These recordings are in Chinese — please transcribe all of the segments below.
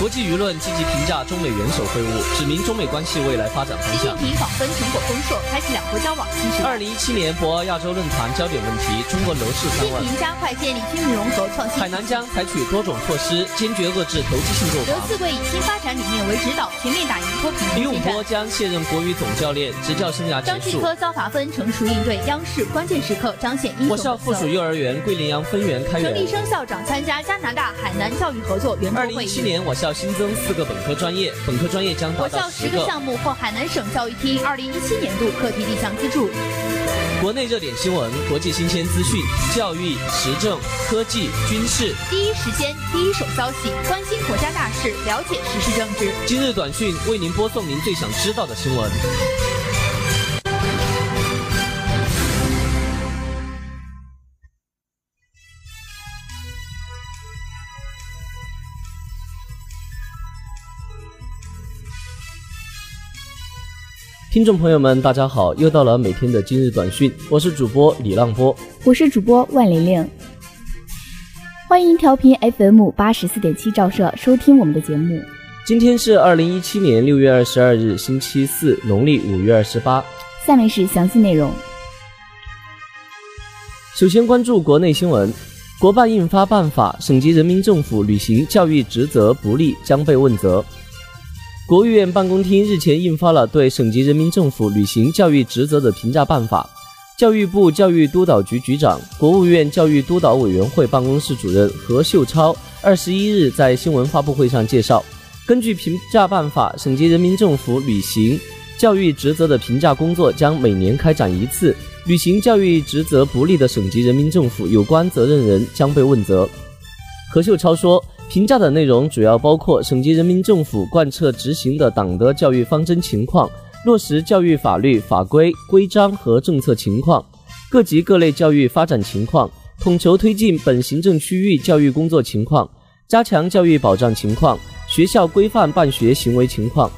国际舆论积极评价中美元首会晤，指明中美关系未来发展方习近向。平访问成果丰硕，开启两国交往新时代。二零一七年博鳌亚洲论坛焦点问题：中国楼市三问。习近平加快建立军民融合创新海。南将采取多种措施，坚决遏制投机性购刘房。四贵以新发展理念为指导，全面打赢脱贫李永波。将卸任国语总教练，执教生涯结束。张继科遭罚分，成熟应对央视关键时刻彰显英雄我校附属幼儿园桂林洋分园开园。陈立生校长参加加拿大海南教育合作圆桌二零会议。一七年，我校新增四个本科专业，本科专业将达到十个。十个项目获海南省教育厅二零一七年度课题立项资助。国内热点新闻、国际新鲜资讯、教育、时政、科技、军事。第一时间、第一手消息，关心国家大事，了解时事政治。今日短讯为您播送您最想知道的新闻。听众朋友们，大家好，又到了每天的今日短讯，我是主播李浪波。我是主播万玲玲，欢迎调频 FM 八十四点七照射收听我们的节目。今天是二零一七年六月二十二日，星期四，农历五月二十八。下面是详细内容。首先关注国内新闻，国办印发办法，省级人民政府履行教育职责不力将被问责。国务院办公厅日前印发了对省级人民政府履行教育职责的评价办法。教育部教育督导局局长、国务院教育督导委员会办公室主任何秀超二十一日在新闻发布会上介绍，根据评价办法，省级人民政府履行教育职责的评价工作将每年开展一次。履行教育职责不力的省级人民政府有关责任人将被问责。何秀超说，评价的内容主要包括省级人民政府贯彻执行的党的教育方针情况，落实教育法律法规规章和政策情况，各级各类教育发展情况，统筹推进本行政区域教育工作情况，加强教育保障情况，学校规范办学行为情况。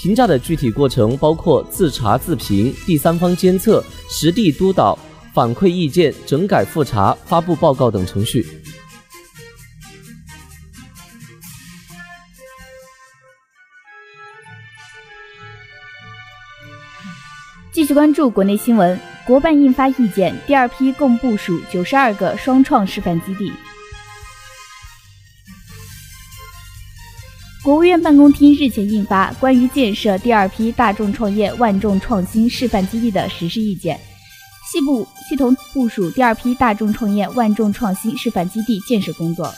评价的具体过程包括自查自评、第三方监测、实地督导、反馈意见、整改复查、发布报告等程序。续关注国内新闻，国办印发意见，第二批共部署九十二个双创示范基地。国务院办公厅日前印发关于建设第二批大众创业万众创新示范基地的实施意见，系部系统部署第二批大众创业万众创新示范基地建设工作。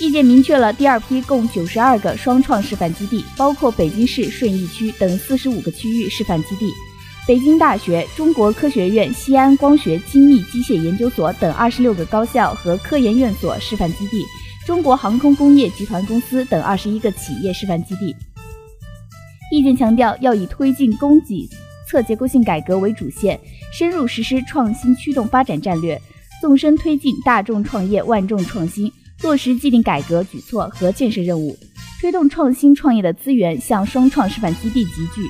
意见明确了第二批共九十二个双创示范基地，包括北京市顺义区等四十五个区域示范基地。北京大学、中国科学院西安光学精密机械研究所等二十六个高校和科研院所示范基地，中国航空工业集团公司等二十一个企业示范基地。意见强调，要以推进供给侧结构性改革为主线，深入实施创新驱动发展战略，纵深推进大众创业万众创新，落实既定改革举措和建设任务，推动创新创业的资源向双创示范基地集聚。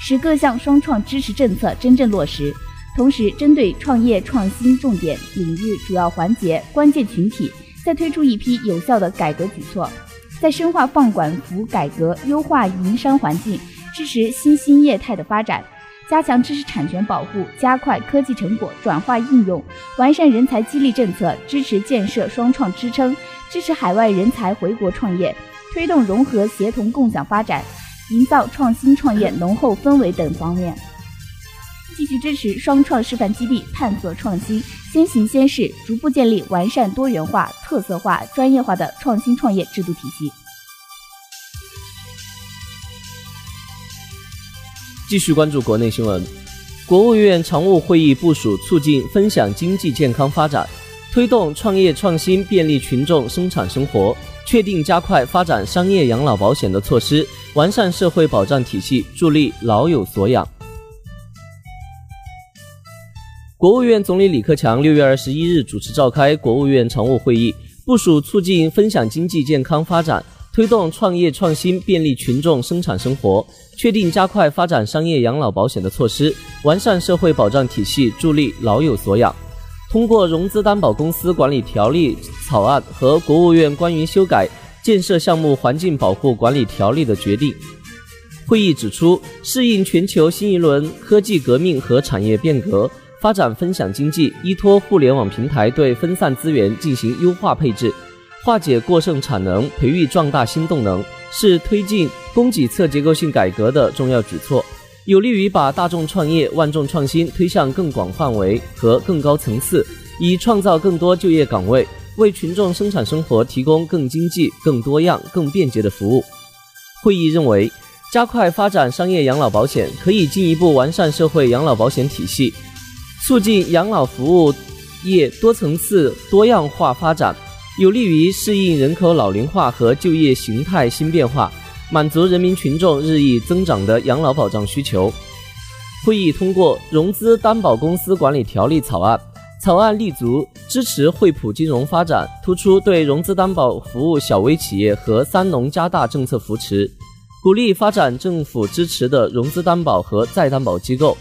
使各项双创支持政策真正落实，同时针对创业创新重点领域、主要环节、关键群体，再推出一批有效的改革举措，在深化放管服改革、优化营商环境、支持新兴业态的发展，加强知识产权保护，加快科技成果转化应用，完善人才激励政策，支持建设双创支撑，支持海外人才回国创业，推动融合协同共享发展。营造创新创业浓厚氛围等方面，继续支持双创示范基地探索创新，先行先试，逐步建立完善多元化、特色化、专业化的创新创业制度体系。继续关注国内新闻，国务院常务会议部署促进分享经济健康发展，推动创业创新便利群众生产生活，确定加快发展商业养老保险的措施，完善社会保障体系，助力老有所养。国务院总理李克强六月二十一日主持召开国务院常务会议，部署促进分享经济健康发展。推动创业创新，便利群众生产生活，确定加快发展商业养老保险的措施，完善社会保障体系，助力老有所养。通过融资担保公司管理条例草案和国务院关于修改建设项目环境保护管理条例的决定。会议指出，适应全球新一轮科技革命和产业变革，发展分享经济，依托互联网平台对分散资源进行优化配置，化解过剩产能，培育壮大新动能，是推进供给侧结构性改革的重要举措。有利于把大众创业、万众创新推向更广范围和更高层次，以创造更多就业岗位，为群众生产生活提供更经济、更多样、更便捷的服务。会议认为，加快发展商业养老保险，可以进一步完善社会养老保险体系，促进养老服务业多层次、多样化发展，有利于适应人口老龄化和就业形态新变化。满足人民群众日益增长的养老保障需求。会议通过《融资担保公司管理条例》草案，草案立足支持惠普金融发展，突出对融资担保服务小微企业和三农加大政策扶持，鼓励发展政府支持的融资担保和再担保机构，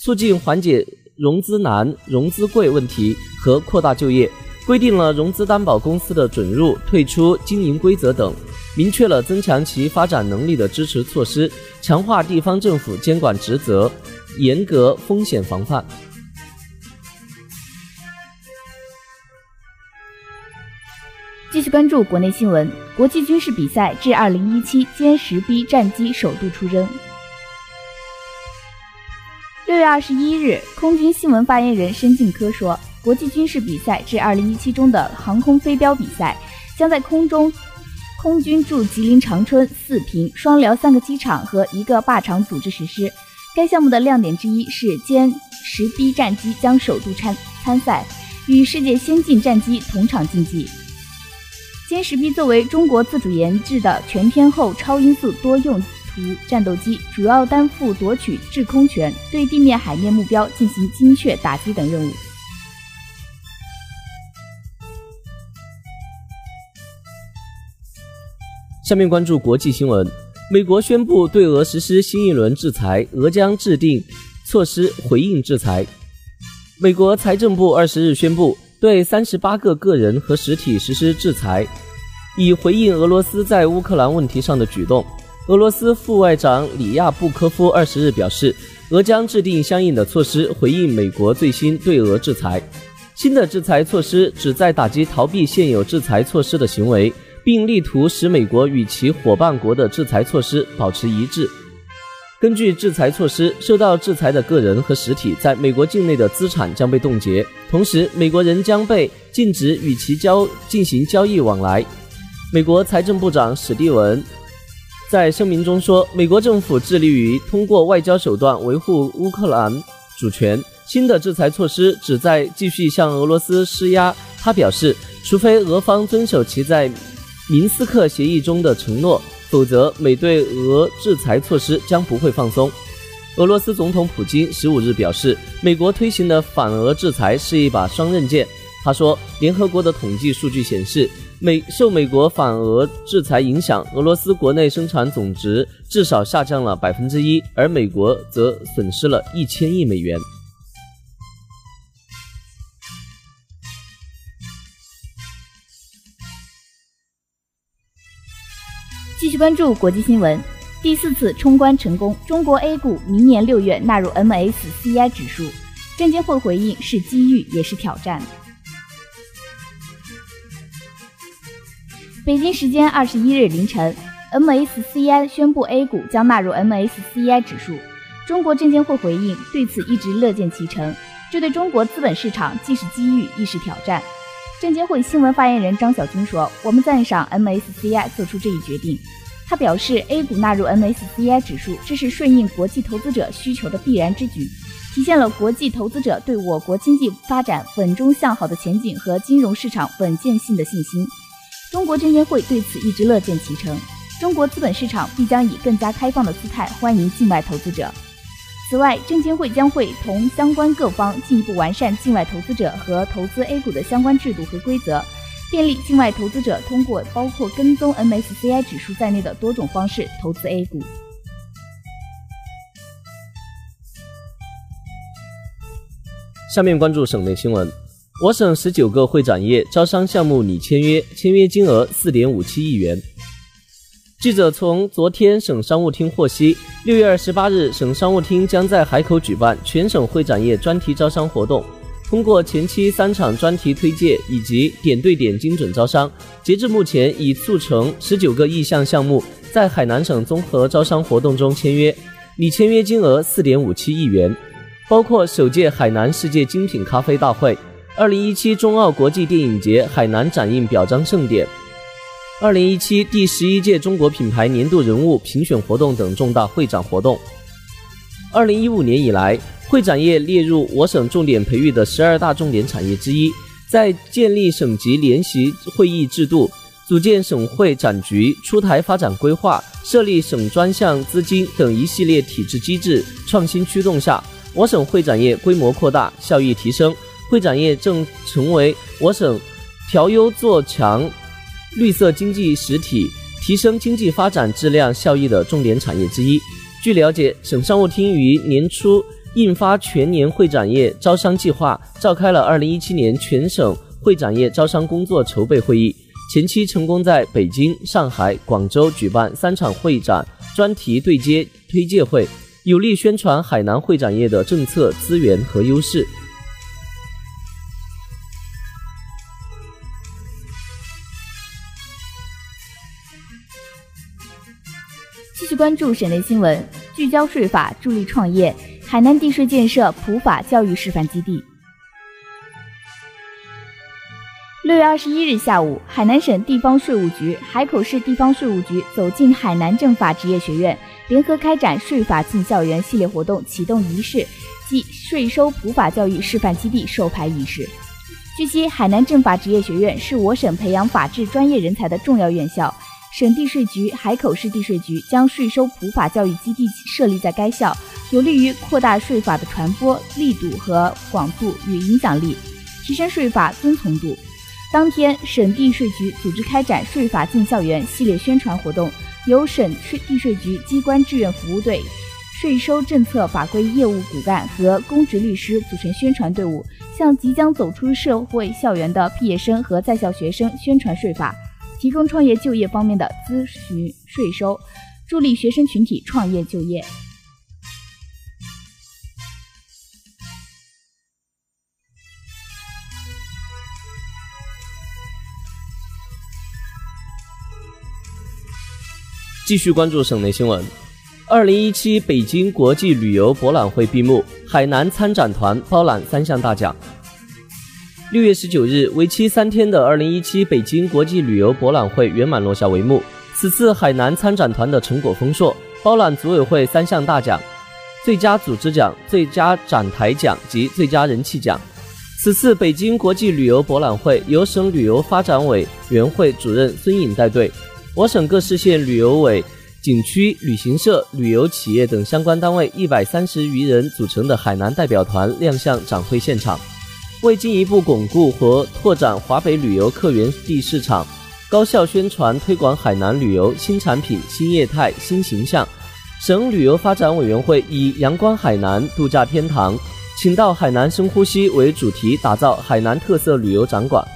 促进缓解融资难、融资贵问题和扩大就业，规定了融资担保公司的准入、退出经营规则等。明确了增强其发展能力的支持措施，强化地方政府监管职责，严格风险防范。继续关注国内新闻，国际军事比赛至二零一七歼十 B 战机首度出征。六月二十一日，空军新闻发言人申进科说，国际军事比赛至二零一七中的航空飞镖比赛将在空中。空军驻吉林长春、四平、双辽三个机场和一个靶场组织实施。该项目的亮点之一是歼十 B 战机将首度参参赛，与世界先进战机同场竞技。歼十 B 作为中国自主研制的全天候超音速多用途战斗机，主要担负夺取制空权，对地面、海面目标进行精确打击等任务。下面关注国际新闻。美国宣布对俄实施新一轮制裁，俄将制定措施回应制裁。美国财政部二十日宣布对三十八个个人和实体实施制裁，以回应俄罗斯在乌克兰问题上的举动。俄罗斯副外长里亚布科夫二十日表示，俄将制定相应的措施回应美国最新对俄制裁。新的制裁措施旨在打击逃避现有制裁措施的行为。并力图使美国与其伙伴国的制裁措施保持一致。根据制裁措施，受到制裁的个人和实体在美国境内的资产将被冻结，同时美国人将被禁止与其交进行交易往来。美国财政部长史蒂文在声明中说：“美国政府致力于通过外交手段维护乌克兰主权。新的制裁措施旨在继续向俄罗斯施压。”他表示：“除非俄方遵守其在。”明斯克协议中的承诺，否则美对俄制裁措施将不会放松。俄罗斯总统普京十五日表示，美国推行的反俄制裁是一把双刃剑。他说，联合国的统计数据显示，美受美国反俄制裁影响，俄罗斯国内生产总值至少下降了百分之一，而美国则损失了一千亿美元。关注国际新闻，第四次冲关成功，中国 A 股明年六月纳入 MSCI 指数。证监会回应是机遇也是挑战。北京时间二十一日凌晨，MSCI 宣布 A 股将纳入 MSCI 指数。中国证监会回应对此一直乐见其成，这对中国资本市场既是机遇亦是挑战。证监会新闻发言人张晓军说：“我们赞赏 MSCI 做出这一决定。”他表示，A 股纳入 MSCI 指数，这是顺应国际投资者需求的必然之举，体现了国际投资者对我国经济发展稳中向好的前景和金融市场稳健性的信心。中国证监会对此一直乐见其成，中国资本市场必将以更加开放的姿态欢迎境外投资者。此外，证监会将会同相关各方进一步完善境外投资者和投资 A 股的相关制度和规则，便利境外投资者通过包括跟踪 MSCI 指数在内的多种方式投资 A 股。下面关注省内新闻。我省十九个会展业招商项目拟签约，签约金额四点五七亿元。记者从昨天省商务厅获悉，六月二十八日，省商务厅将在海口举办全省会展业专题招商活动。通过前期三场专题推介以及点对点精准招商，截至目前已促成十九个意向项目在海南省综合招商活动中签约，拟签约金额四点五七亿元。包括首届海南世界精品咖啡大会、二零一七中澳国际电影节海南展映表彰盛典、二零一七第十一届中国品牌年度人物评选活动等重大会展活动。二零一五年以来，会展业列入我省重点培育的十二大重点产业之一，在建立省级联席会议制度、组建省会展局、出台发展规划、设立省专项资金等一系列体制机制创新驱动下。我省会展业规模扩大，效益提升，会展业正成为我省调优做强绿色经济实体、提升经济发展质量效益的重点产业之一。据了解，省商务厅于年初印发全年会展业招商计划，召开了二零一七年全省会展业招商工作筹备会议，前期成功在北京、上海、广州举办三场会展专题对接推介会。有力宣传海南会展业的政策资源和优势。继续关注省内新闻，聚焦税法，助力创业。海南地税建设普法教育示范基地。六月二十一日下午，海南省地方税务局、海口市地方税务局走进海南政法职业学院。联合开展税法进校园系列活动启动仪式暨税收普法教育示范基地授牌仪式。据悉，海南政法职业学院是我省培养法治专业人才的重要院校，省地税局、海口市地税局将税收普法教育基地设立在该校，有利于扩大税法的传播力度和广度与影响力，提升税法遵从度。当天，省地税局组织开展税法进校园系列宣传活动。由省税地税局机关志愿服务队、税收政策法规业务骨干和公职律师组成宣传队伍，向即将走出社会校园的毕业生和在校学生宣传税法，提供创业就业方面的咨询税收，助力学生群体创业就业。继续关注省内新闻。二零一七北京国际旅游博览会闭幕，海南参展团包揽三项大奖。六月十九日，为期三天的二零一七北京国际旅游博览会圆满落下帷幕。此次海南参展团的成果丰硕，包揽组委会三项大奖：最佳组织奖、最佳展台奖及最佳人气奖。此次北京国际旅游博览会由省旅游发展委员会主任孙颖带队。我省各市县旅游委、景区、旅行社、旅游企业等相关单位一百三十余人组成的海南代表团亮相展会现场。为进一步巩固和拓展华北旅游客源地市场，高效宣传推广海南旅游新产品、新业态、新形象，省旅游发展委员会以“阳光海南，度假天堂，请到海南深呼吸”为主题，打造海南特色旅游展馆。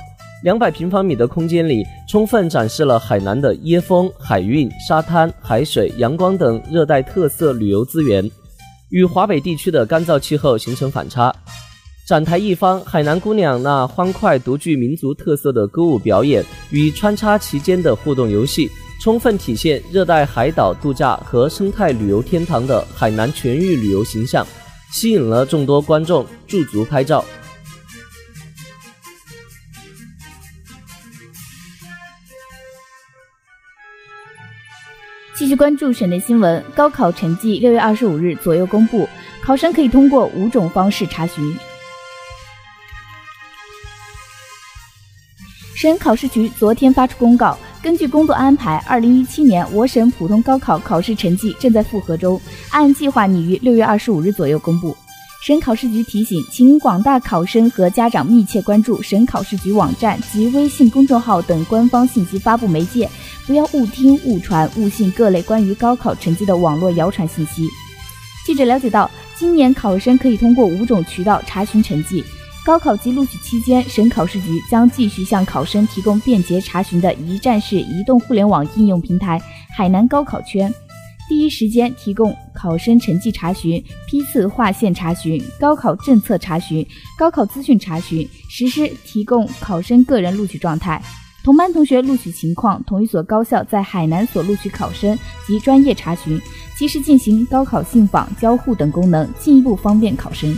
两百平方米的空间里，充分展示了海南的椰风、海韵、沙滩、海水、阳光等热带特色旅游资源，与华北地区的干燥气候形成反差。展台一方，海南姑娘那欢快、独具民族特色的歌舞表演与穿插其间的互动游戏，充分体现热带海岛度假和生态旅游天堂的海南全域旅游形象，吸引了众多观众驻足拍照。继续关注省内新闻，高考成绩六月二十五日左右公布，考生可以通过五种方式查询。省考试局昨天发出公告，根据工作安排，二零一七年我省普通高考考试成绩正在复核中，按计划拟于六月二十五日左右公布。省考试局提醒，请广大考生和家长密切关注省考试局网站及微信公众号等官方信息发布媒介，不要误听、误传、误信各类关于高考成绩的网络谣传信息。记者了解到，今年考生可以通过五种渠道查询成绩。高考及录取期间，省考试局将继续向考生提供便捷查询的一站式移动互联网应用平台“海南高考圈”。第一时间提供考生成绩查询、批次划线查询、高考政策查询、高考资讯查询，实施提供考生个人录取状态、同班同学录取情况、同一所高校在海南所录取考生及专业查询，及时进行高考信访交互等功能，进一步方便考生。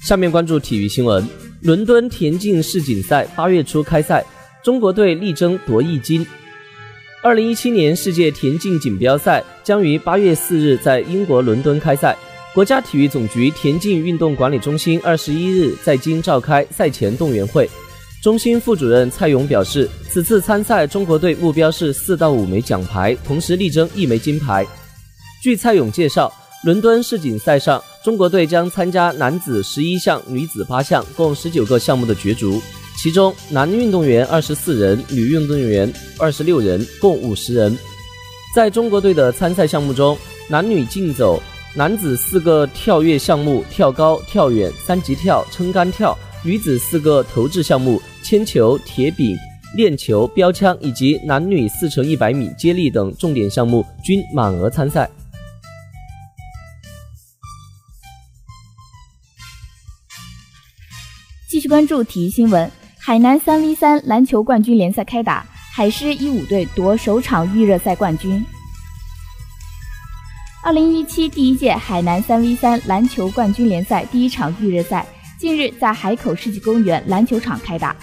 下面关注体育新闻：伦敦田径世锦赛八月初开赛。中国队力争夺一金。二零一七年世界田径锦标赛将于八月四日在英国伦敦开赛。国家体育总局田径运动管理中心二十一日在京召开赛前动员会。中心副主任蔡勇表示，此次参赛中国队目标是四到五枚奖牌，同时力争一枚金牌。据蔡勇介绍，伦敦世锦赛上，中国队将参加男子十一项、女子八项，共十九个项目的角逐。其中，男运动员二十四人，女运动员二十六人，共五十人。在中国队的参赛项目中，男女竞走、男子四个跳跃项目跳高、跳远、三级跳、撑杆跳；女子四个投掷项目铅球、铁饼、链球、标枪，以及男女四乘一百米接力等重点项目均满额参赛。继续关注体育新闻。海南三 v 三篮球冠军联赛开打，海狮一五队夺首场预热赛冠军。二零一七第一届海南三 v 三篮球冠军联赛第一场预热赛近日在海口世纪公园篮球场开打，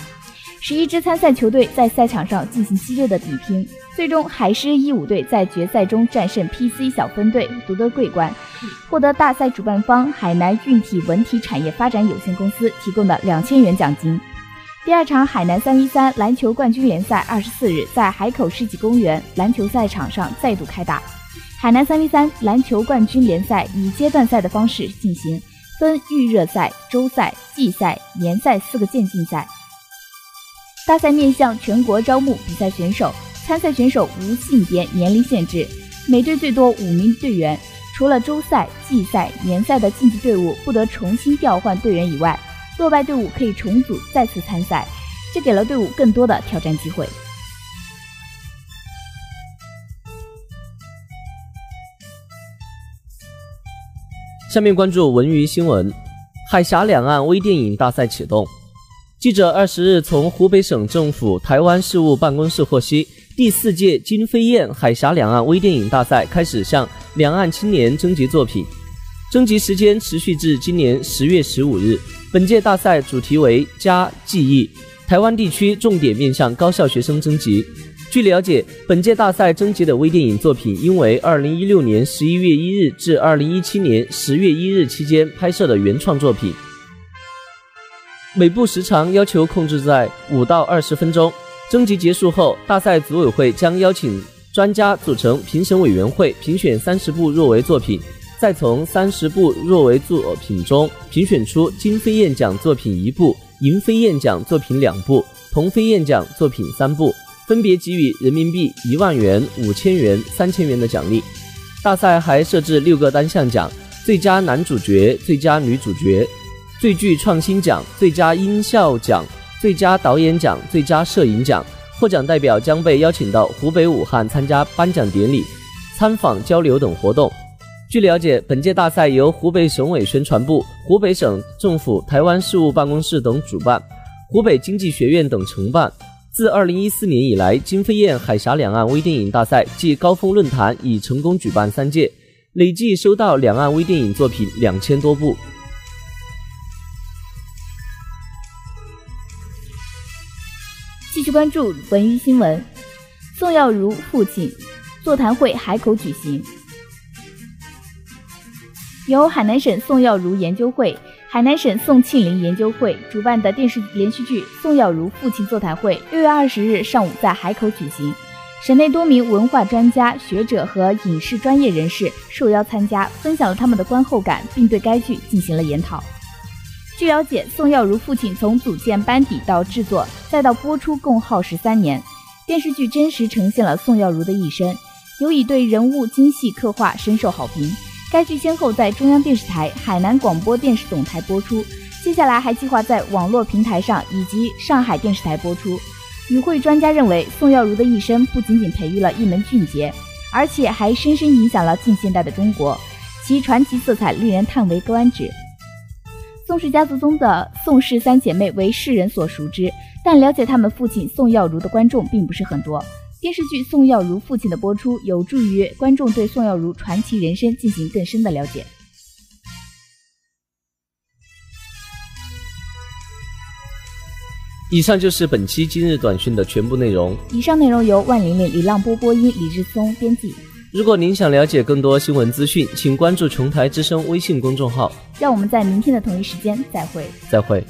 十一支参赛球队在赛场上进行激烈的比拼，最终海狮一五队在决赛中战胜 PC 小分队，夺得桂冠，获得大赛主办方海南运体文体产业发展有限公司提供的两千元奖金。第二场海南三 v 三篮球冠军联赛二十四日在海口世纪公园篮球赛场上再度开打。海南三 v 三篮球冠军联赛以阶段赛的方式进行，分预热赛、周赛、季赛、联赛四个渐进赛。大赛面向全国招募比赛选手，参赛选手无性别、年龄限制，每队最多五名队员。除了周赛、季赛、联赛的晋级队伍不得重新调换队员以外。落败队伍可以重组再次参赛，这给了队伍更多的挑战机会。下面关注文娱新闻：海峡两岸微电影大赛启动。记者二十日从湖北省政府台湾事务办公室获悉，第四届金飞燕海峡两岸微电影大赛开始向两岸青年征集作品，征集时间持续至今年十月十五日。本届大赛主题为“家记忆”，台湾地区重点面向高校学生征集。据了解，本届大赛征集的微电影作品应为2016年11月1日至2017年10月1日期间拍摄的原创作品。每部时长要求控制在五到二十分钟。征集结束后，大赛组委会将邀请专家组成评审委员会，评选三十部入围作品。再从三十部入围作品中评选出金飞燕奖作品一部、银飞燕奖作品两部、铜飞燕奖作品三部，分别给予人民币一万元、五千元、三千元的奖励。大赛还设置六个单项奖：最佳男主角、最佳女主角、最具创新奖、最佳音效奖、最佳导演奖、最佳摄影奖。获奖代表将被邀请到湖北武汉参加颁奖典礼、参访交流等活动。据了解，本届大赛由湖北省委宣传部、湖北省政府台湾事务办公室等主办，湖北经济学院等承办。自2014年以来，金飞燕海峡两岸微电影大赛暨高峰论坛已成功举办三届，累计收到两岸微电影作品两千多部。继续关注文娱新闻，宋耀如父亲座谈会海口举行。由海南省宋耀如研究会、海南省宋庆龄研究会主办的电视连续剧《宋耀如父亲座谈会》六月二十日上午在海口举行。省内多名文化专家学者和影视专业人士受邀参加，分享了他们的观后感，并对该剧进行了研讨。据了解，宋耀如父亲从组建班底到制作再到播出共耗时三年。电视剧真实呈现了宋耀如的一生，尤以对人物精细刻画深受好评。该剧先后在中央电视台、海南广播电视总台播出，接下来还计划在网络平台上以及上海电视台播出。与会专家认为，宋耀如的一生不仅仅培育了一门俊杰，而且还深深影响了近现代的中国，其传奇色彩令人叹为观止。宋氏家族中的宋氏三姐妹为世人所熟知，但了解他们父亲宋耀如的观众并不是很多。电视剧《宋耀如父亲》的播出，有助于观众对宋耀如传奇人生进行更深的了解。以上就是本期今日短讯的全部内容。以上内容由万玲玲、李浪波播音，李志松编辑。如果您想了解更多新闻资讯，请关注琼台之声微信公众号。让我们在明天的同一时间再会。再会。